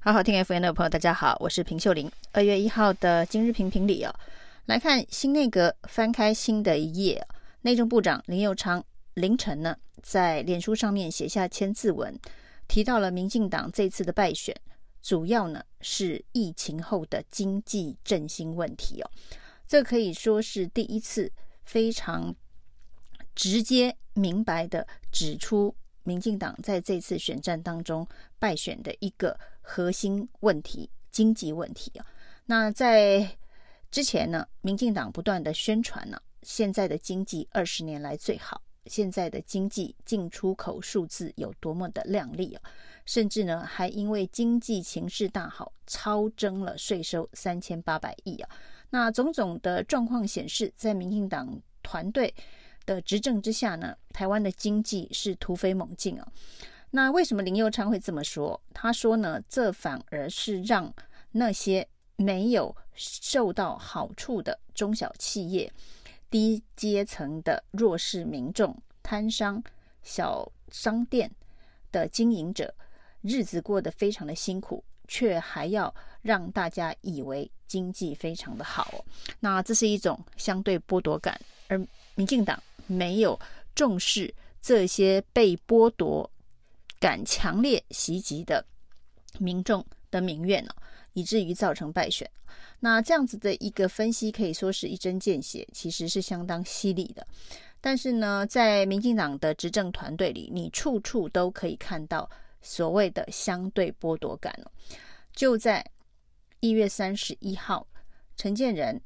好好听 FM 的朋友，大家好，我是平秀玲。二月一号的今日评评理哦，来看新内阁翻开新的一页。内政部长林佑昌凌晨呢，在脸书上面写下千字文，提到了民进党这次的败选，主要呢是疫情后的经济振兴问题哦。这可以说是第一次非常直接明白的指出，民进党在这次选战当中败选的一个核心问题，经济问题啊。那在之前呢，民进党不断的宣传呢，现在的经济二十年来最好，现在的经济进出口数字有多么的亮丽啊，甚至呢，还因为经济形势大好，超征了税收三千八百亿啊。那种种的状况显示，在民进党团队的执政之下呢，台湾的经济是突飞猛进啊。那为什么林佑昌会这么说？他说呢，这反而是让那些没有受到好处的中小企业、低阶层的弱势民众、摊商、小商店的经营者，日子过得非常的辛苦，却还要让大家以为经济非常的好。那这是一种相对剥夺感，而民进党没有重视这些被剥夺。感强烈袭击的民众的民怨呢，以至于造成败选。那这样子的一个分析可以说是一针见血，其实是相当犀利的。但是呢，在民进党的执政团队里，你处处都可以看到所谓的相对剥夺感。就在一月三十一号，陈建仁、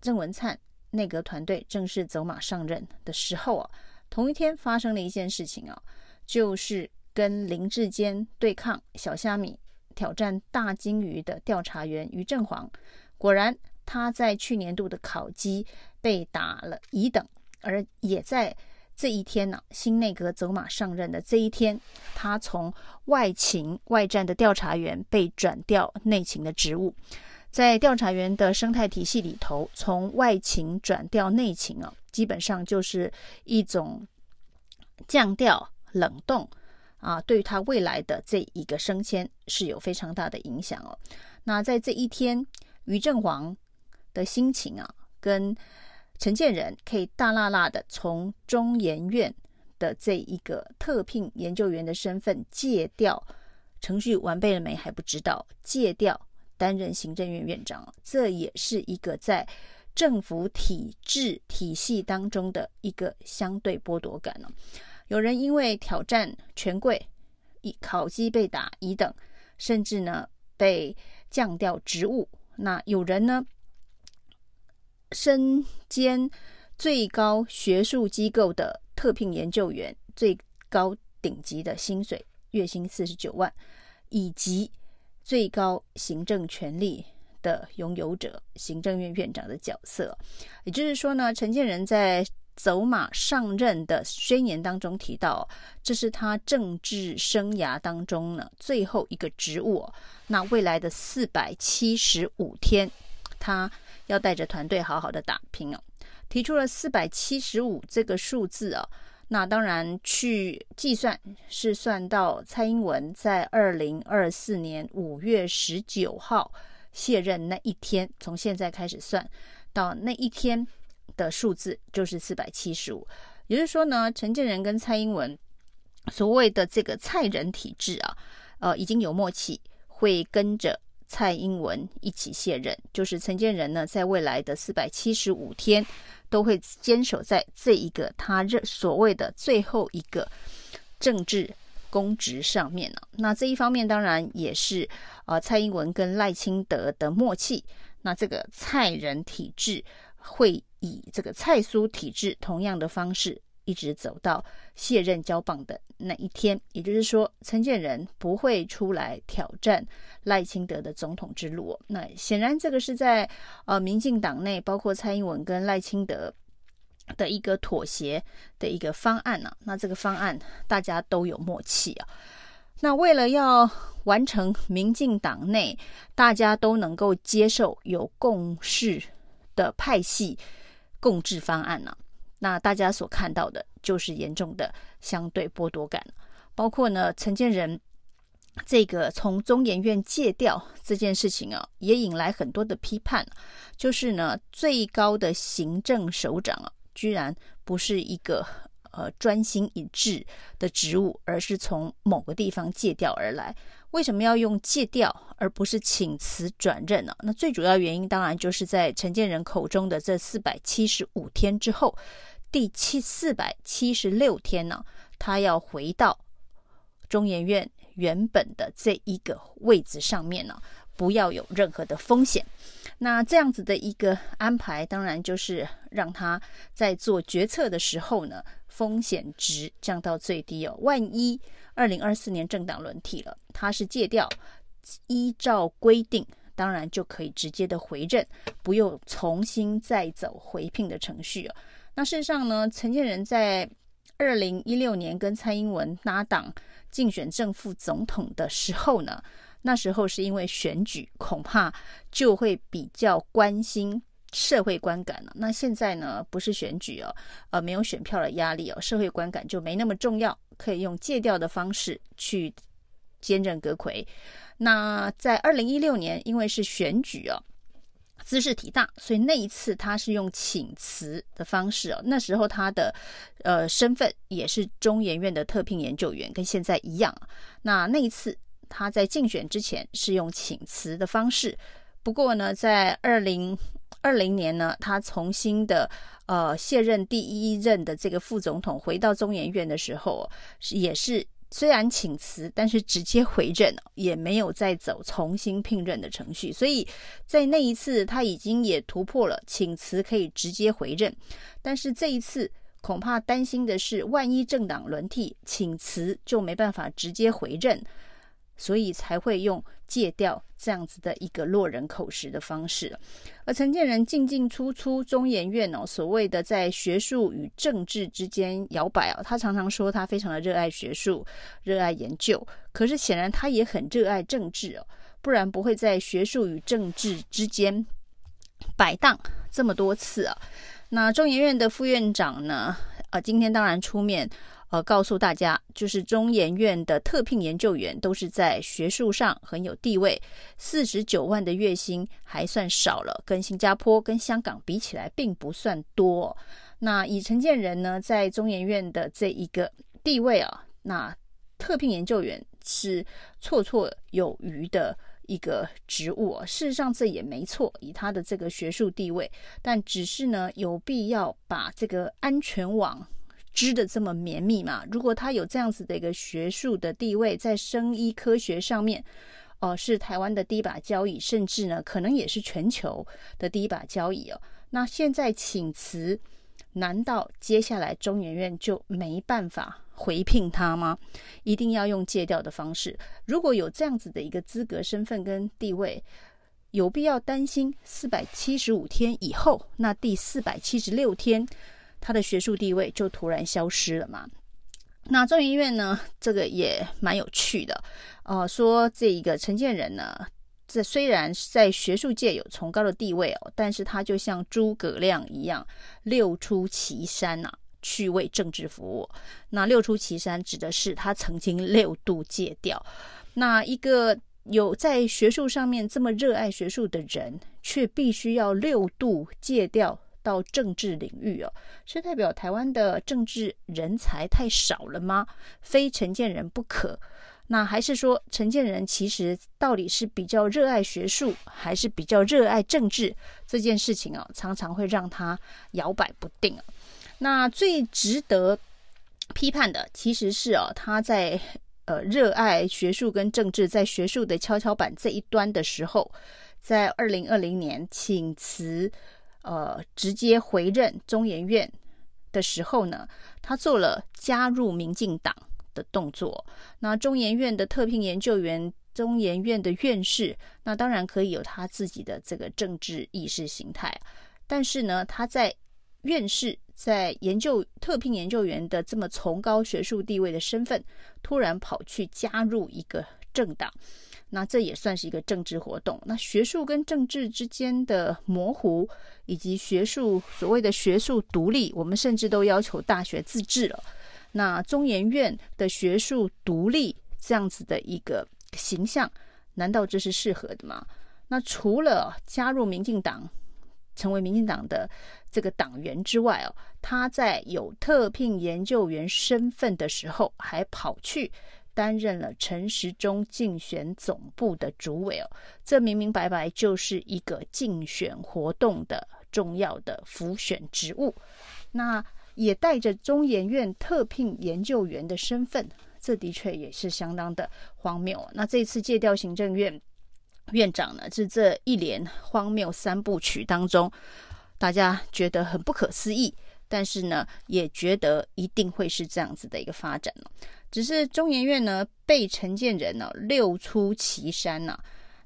郑文灿内阁团队正式走马上任的时候啊，同一天发生了一件事情啊。就是跟林志坚对抗小虾米挑战大鲸鱼的调查员于正煌，果然他在去年度的考绩被打了乙等，而也在这一天呢、新内阁走马上任的这一天，他从外勤外战的调查员被转调内勤的职务，在调查员的生态体系里头，从外勤转调内勤啊，基本上就是一种降调。冷冻啊，对于他未来的这一个升迁是有非常大的影响哦。那在这一天，于正煌的心情啊，跟陈建仁可以大辣辣的从中研院的这一个特聘研究员的身份借调，程序完备了没还不知道，借调担任行政院院长，这也是一个在政府体制体系当中的一个相对剥夺感哦。有人因为挑战权贵，以考绩被打乙等，甚至呢被降调职务。那有人呢身兼最高学术机构的特聘研究员，最高顶级的薪水，月薪四十九万，以及最高行政权力的拥有者，行政院院长的角色。也就是说呢，陈建仁在。走马上任的宣言当中提到，这是他政治生涯当中呢最后一个职务。那未来的四百七十五天，他要带着团队好好的打拼哦。提出了四百七十五这个数字啊，那当然去计算是算到蔡英文在二零二四年五月十九号卸任那一天，从现在开始算到那一天。的数字就是四百七十五，也就是说呢，陈建仁跟蔡英文所谓的这个蔡人体制啊，呃，已经有默契，会跟着蔡英文一起卸任。就是陈建仁呢，在未来的四百七十五天，都会坚守在这一个他认所谓的最后一个政治公职上面呢、那这一方面当然也是呃蔡英文跟赖清德的默契。那这个蔡人体制会。以这个蔡苏体制同样的方式，一直走到卸任交棒的那一天，也就是说，陈建仁不会出来挑战赖清德的总统之路。那显然，这个是在呃民进党内，包括蔡英文跟赖清德的一个妥协的一个方案呢、那这个方案大家都有默契啊。那为了要完成民进党内大家都能够接受、有共识的派系。共治方案呢、那大家所看到的就是严重的相对剥夺感，包括呢陈建仁这个从中研院借调这件事情啊，也引来很多的批判。就是呢，最高的行政首长啊，居然不是一个呃专心一致的职务，而是从某个地方借调而来。为什么要用借调而不是请辞转任呢？那最主要原因当然就是在陈建仁口中的这四百七十五天之后，第七四百七十六天呢，他要回到中研院。原本的这一个位置上面呢，不要有任何的风险。那这样子的一个安排，当然就是让他在做决策的时候呢，风险值降到最低哦。万一二零二四年政党轮替了，他是借调，依照规定，当然就可以直接的回任，不用重新再走回聘的程序哦。那事实上呢，陈建仁在二零一六年跟蔡英文搭档。竞选正副总统的时候呢，那时候是因为选举，恐怕就会比较关心社会观感了。那现在呢，不是选举哦，呃，没有选票的压力哦，社会观感就没那么重要，可以用借调的方式去兼任阁揆。那在二零一六年，因为是选举哦。兹事体大，所以那一次他是用请辞的方式哦。那时候他的呃身份也是中研院的特聘研究员，跟现在一样。那那一次他在竞选之前是用请辞的方式。不过呢，在二零二零年呢，他重新的呃卸任第一任的这个副总统，回到中研院的时候，也是。虽然请辞，但是直接回任，也没有再走重新聘任的程序。所以在那一次，他已经也突破了请辞可以直接回任。但是这一次，恐怕担心的是，万一政党轮替，请辞就没办法直接回任。所以才会用借调这样子的一个落人口实的方式，而陈建仁进进出出中研院哦，所谓的在学术与政治之间摇摆哦，他常常说他非常的热爱学术、热爱研究，可是显然他也很热爱政治哦，不然不会在学术与政治之间摆荡这么多次啊。那中研院的副院长呢，啊，今天当然出面。呃，告诉大家，就是中研院的特聘研究员都是在学术上很有地位，四十九万的月薪还算少了，跟新加坡、跟香港比起来，并不算多。那以陈建仁呢，在中研院的这一个地位啊，那特聘研究员是绰绰有余的一个职务。事实上，这也没错，以他的这个学术地位，但只是呢，有必要把这个安全网。织的这么绵密嘛？如果他有这样子的一个学术的地位，在生医科学上面，哦、是台湾的第一把交椅，甚至呢，可能也是全球的第一把交椅哦。那现在请辞，难道接下来中研院就没办法回聘他吗？一定要用借调的方式？如果有这样子的一个资格、身份跟地位，有必要担心四百七十五天以后，那第四百七十六天？他的学术地位就突然消失了嘛？那中研院呢？这个也蛮有趣的，呃，说这一个陈建仁呢，这虽然在学术界有崇高的地位哦，但是他就像诸葛亮一样六出祁山呐、去为政治服务。那六出祁山指的是他曾经六度戒掉。那一个有在学术上面这么热爱学术的人，却必须要六度戒掉。到政治领域哦，是代表台湾的政治人才太少了吗？非陈建仁不可？那还是说陈建仁其实到底是比较热爱学术，还是比较热爱政治？这件事情啊，常常会让他摇摆不定。那最值得批判的，其实是哦，他在呃热爱学术跟政治，在学术的跷跷板这一端的时候，在二零二零年请辞。呃，直接回任中研院的时候呢，他做了加入民进党的动作。那中研院的特聘研究员，中研院的院士，那当然可以有他自己的这个政治意识形态。但是呢，他在院士、在研究特聘研究员的这么崇高学术地位的身份，突然跑去加入一个政党。那这也算是一个政治活动。那学术跟政治之间的模糊，以及学术所谓的学术独立，我们甚至都要求大学自治了。那中研院的学术独立这样子的一个形象，难道这是适合的吗？那除了加入民进党，成为民进党的这个党员之外哦，他在有特聘研究员身份的时候，还跑去担任了陈时中竞选总部的主委哦，这明明白白就是一个竞选活动的重要的辅选职务，那也带着中研院特聘研究员的身份，这的确也是相当的荒谬。那这次借调行政院。院长呢，是这一连荒谬三部曲当中，大家觉得很不可思议，但是呢，也觉得一定会是这样子的一个发展。只是中研院呢，被陈建仁呢溜出祁山呢，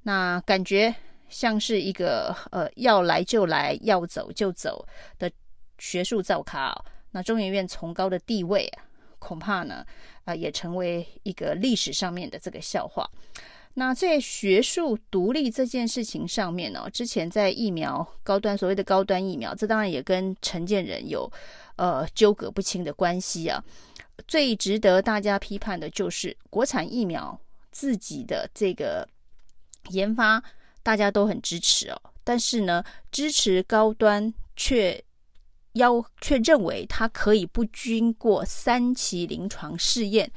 那感觉像是一个呃要来就来，要走就走的学术造咖哦。那中研院崇高的地位啊，恐怕呢，啊、也成为一个历史上面的这个笑话。那在学术独立这件事情上面呢、之前在疫苗高端所谓的高端疫苗，这当然也跟承建人有呃纠葛不清的关系啊。最值得大家批判的就是国产疫苗自己的这个研发，大家都很支持哦，但是呢，支持高端却要却认为它可以不经过三期临床试验，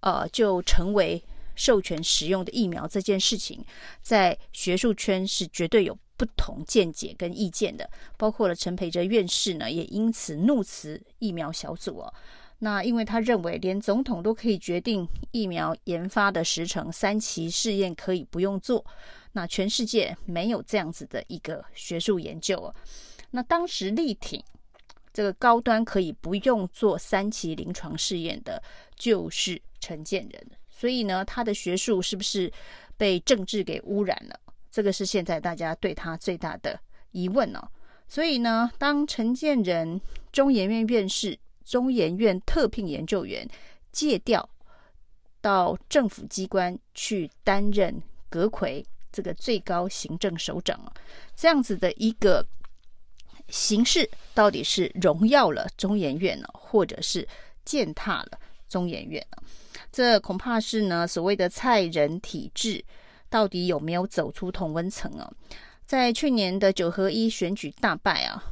呃，就成为。授权使用的疫苗这件事情，在学术圈是绝对有不同见解跟意见的，包括了陈培哲院士呢，也因此怒辞疫苗小组哦。那因为他认为，连总统都可以决定疫苗研发的时程，三期试验可以不用做，那全世界没有这样子的一个学术研究哦。那当时力挺这个高端可以不用做三期临床试验的，就是陈建仁。所以呢，他的学术是不是被政治给污染了？这个是现在大家对他最大的疑问哦。所以呢，当陈建仁中研院院士、中研院特聘研究员借调到政府机关去担任阁揆这个最高行政首长，这样子的一个形式，到底是荣耀了中研院呢，或者是践踏了中研院？这恐怕是呢，所谓的蔡人体制到底有没有走出同温层啊？在去年的九合一选举大败啊，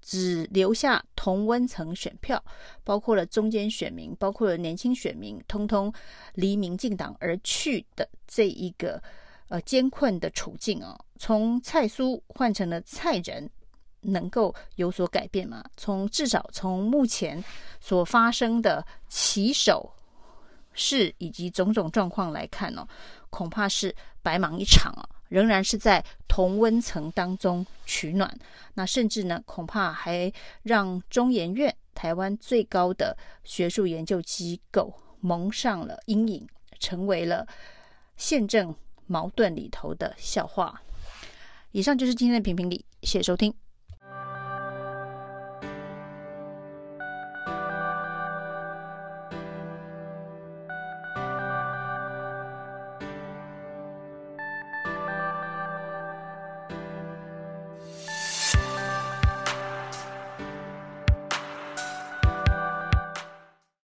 只留下同温层选票，包括了中间选民，包括了年轻选民，通通离民进党而去的这一个呃艰困的处境啊，从蔡苏换成了蔡人，能够有所改变吗？从至少从目前所发生的起手。是以及种种状况来看、哦，恐怕是白忙一场啊！仍然是在同温层当中取暖，那甚至呢，恐怕还让中研院台湾最高的学术研究机构蒙上了阴影，成为了宪政矛盾里头的笑话。以上就是今天的评评理，谢谢收听。